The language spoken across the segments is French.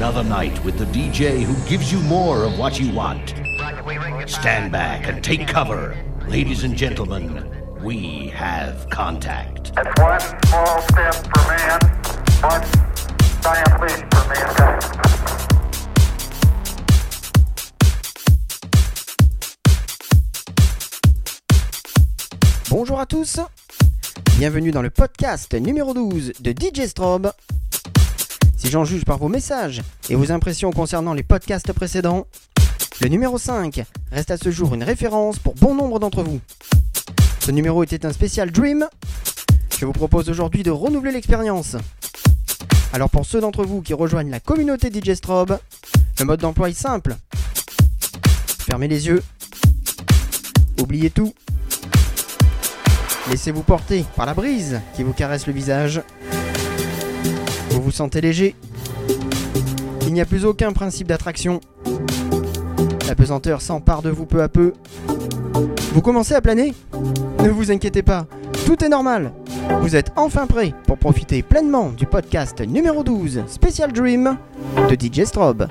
another night with the DJ who gives you more of what you want. Stand back and take cover. Ladies and gentlemen, we have contact. It's one small step for man, one giant leap for mankind. Bonjour à tous, bienvenue dans le podcast numéro 12 de DJ Strobe. Si j'en juge par vos messages et vos impressions concernant les podcasts précédents, le numéro 5 reste à ce jour une référence pour bon nombre d'entre vous. Ce numéro était un spécial Dream. Je vous propose aujourd'hui de renouveler l'expérience. Alors pour ceux d'entre vous qui rejoignent la communauté DJ Strobe, le mode d'emploi est simple. Fermez les yeux. Oubliez tout. Laissez-vous porter par la brise qui vous caresse le visage. Vous vous sentez léger. Il n'y a plus aucun principe d'attraction. La pesanteur s'empare de vous peu à peu. Vous commencez à planer? Ne vous inquiétez pas, tout est normal. Vous êtes enfin prêt pour profiter pleinement du podcast numéro 12 Special Dream de DJ Strobe.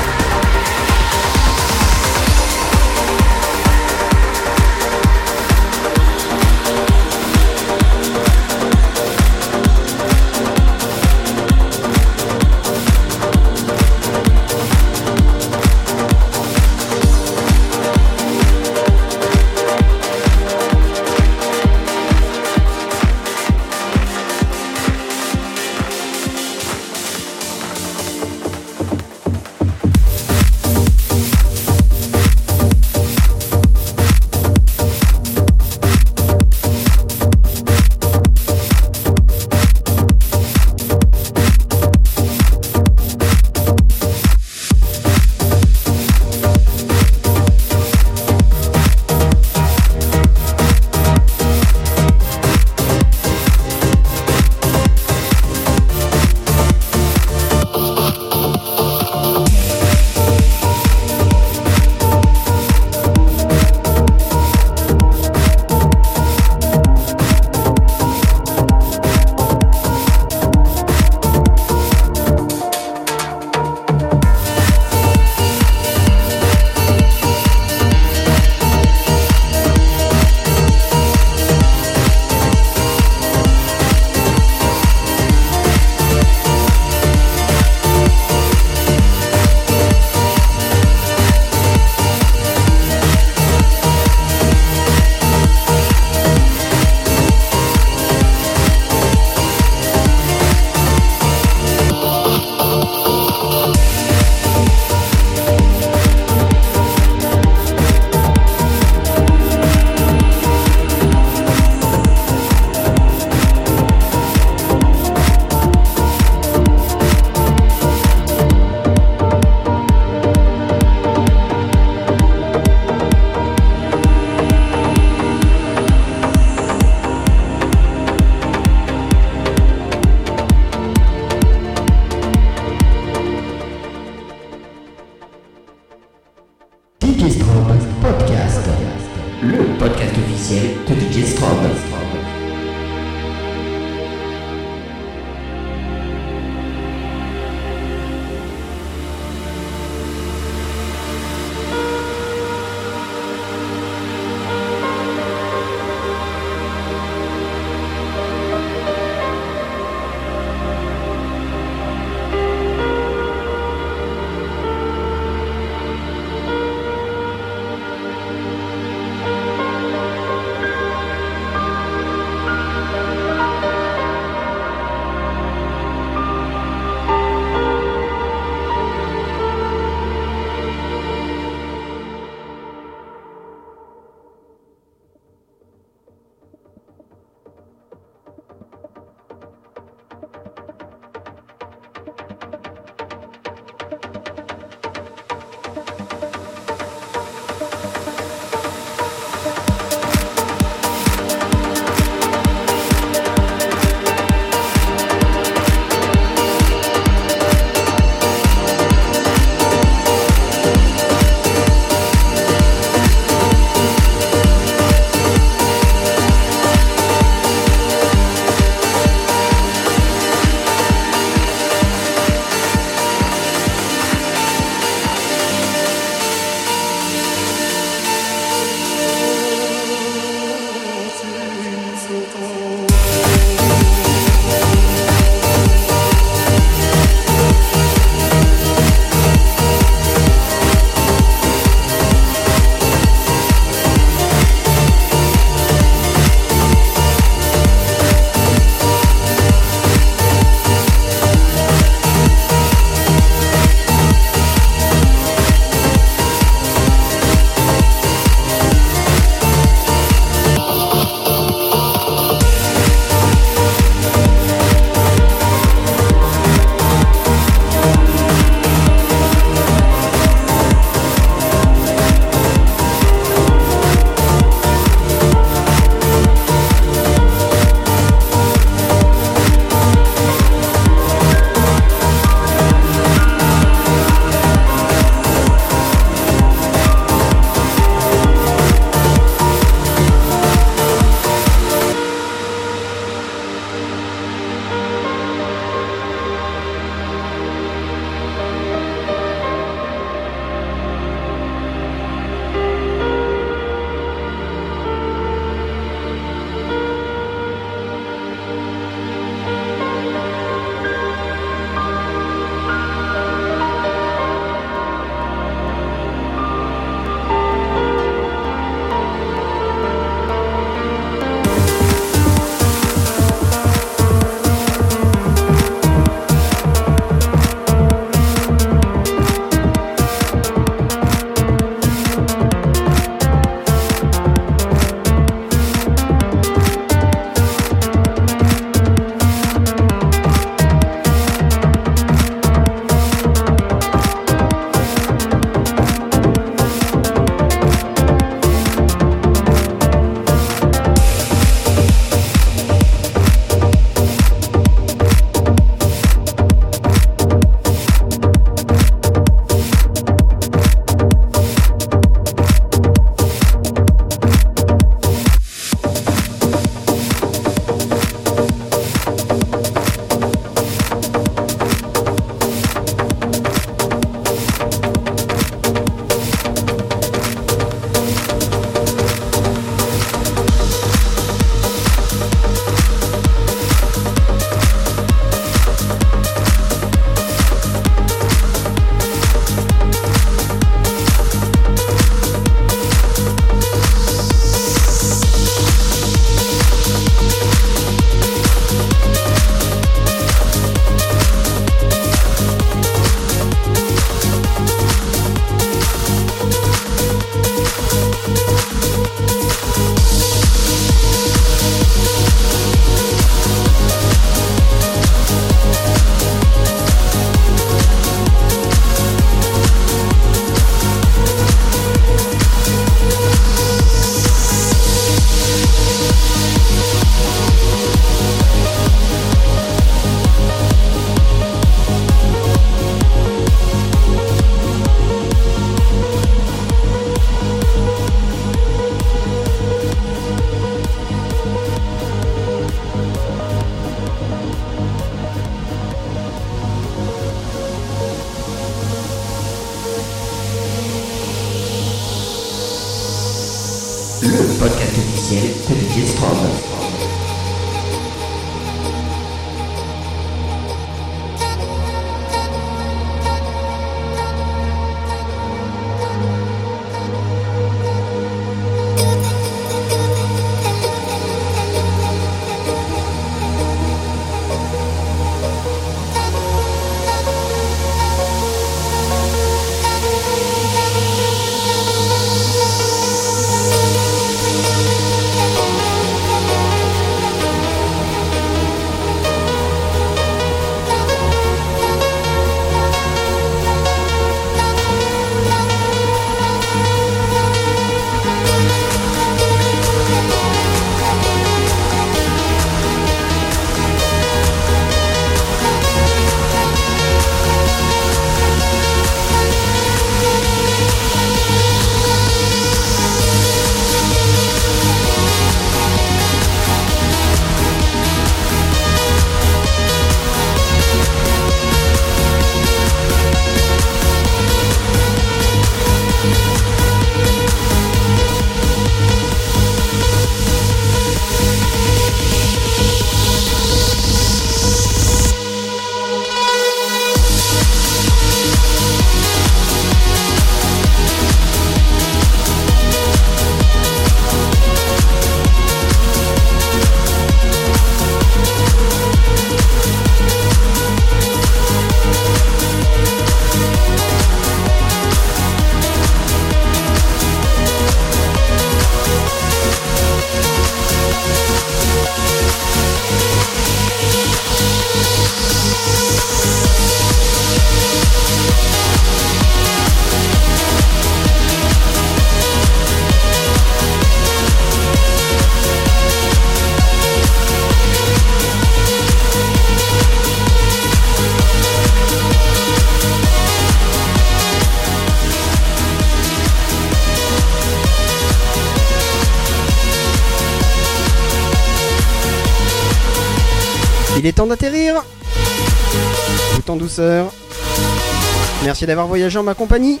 Merci d'avoir voyagé en ma compagnie.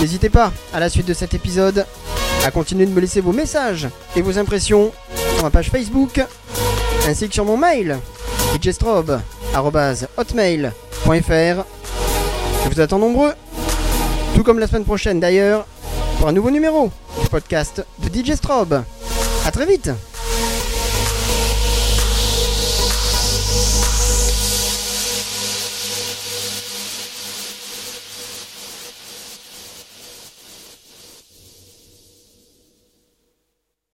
N'hésitez pas, à la suite de cet épisode, à continuer de me laisser vos messages et vos impressions sur ma page Facebook, ainsi que sur mon mail, djstrobe.hotmail.fr. Je vous attends nombreux, tout comme la semaine prochaine d'ailleurs, pour un nouveau numéro du podcast de DJ Strobe. A très vite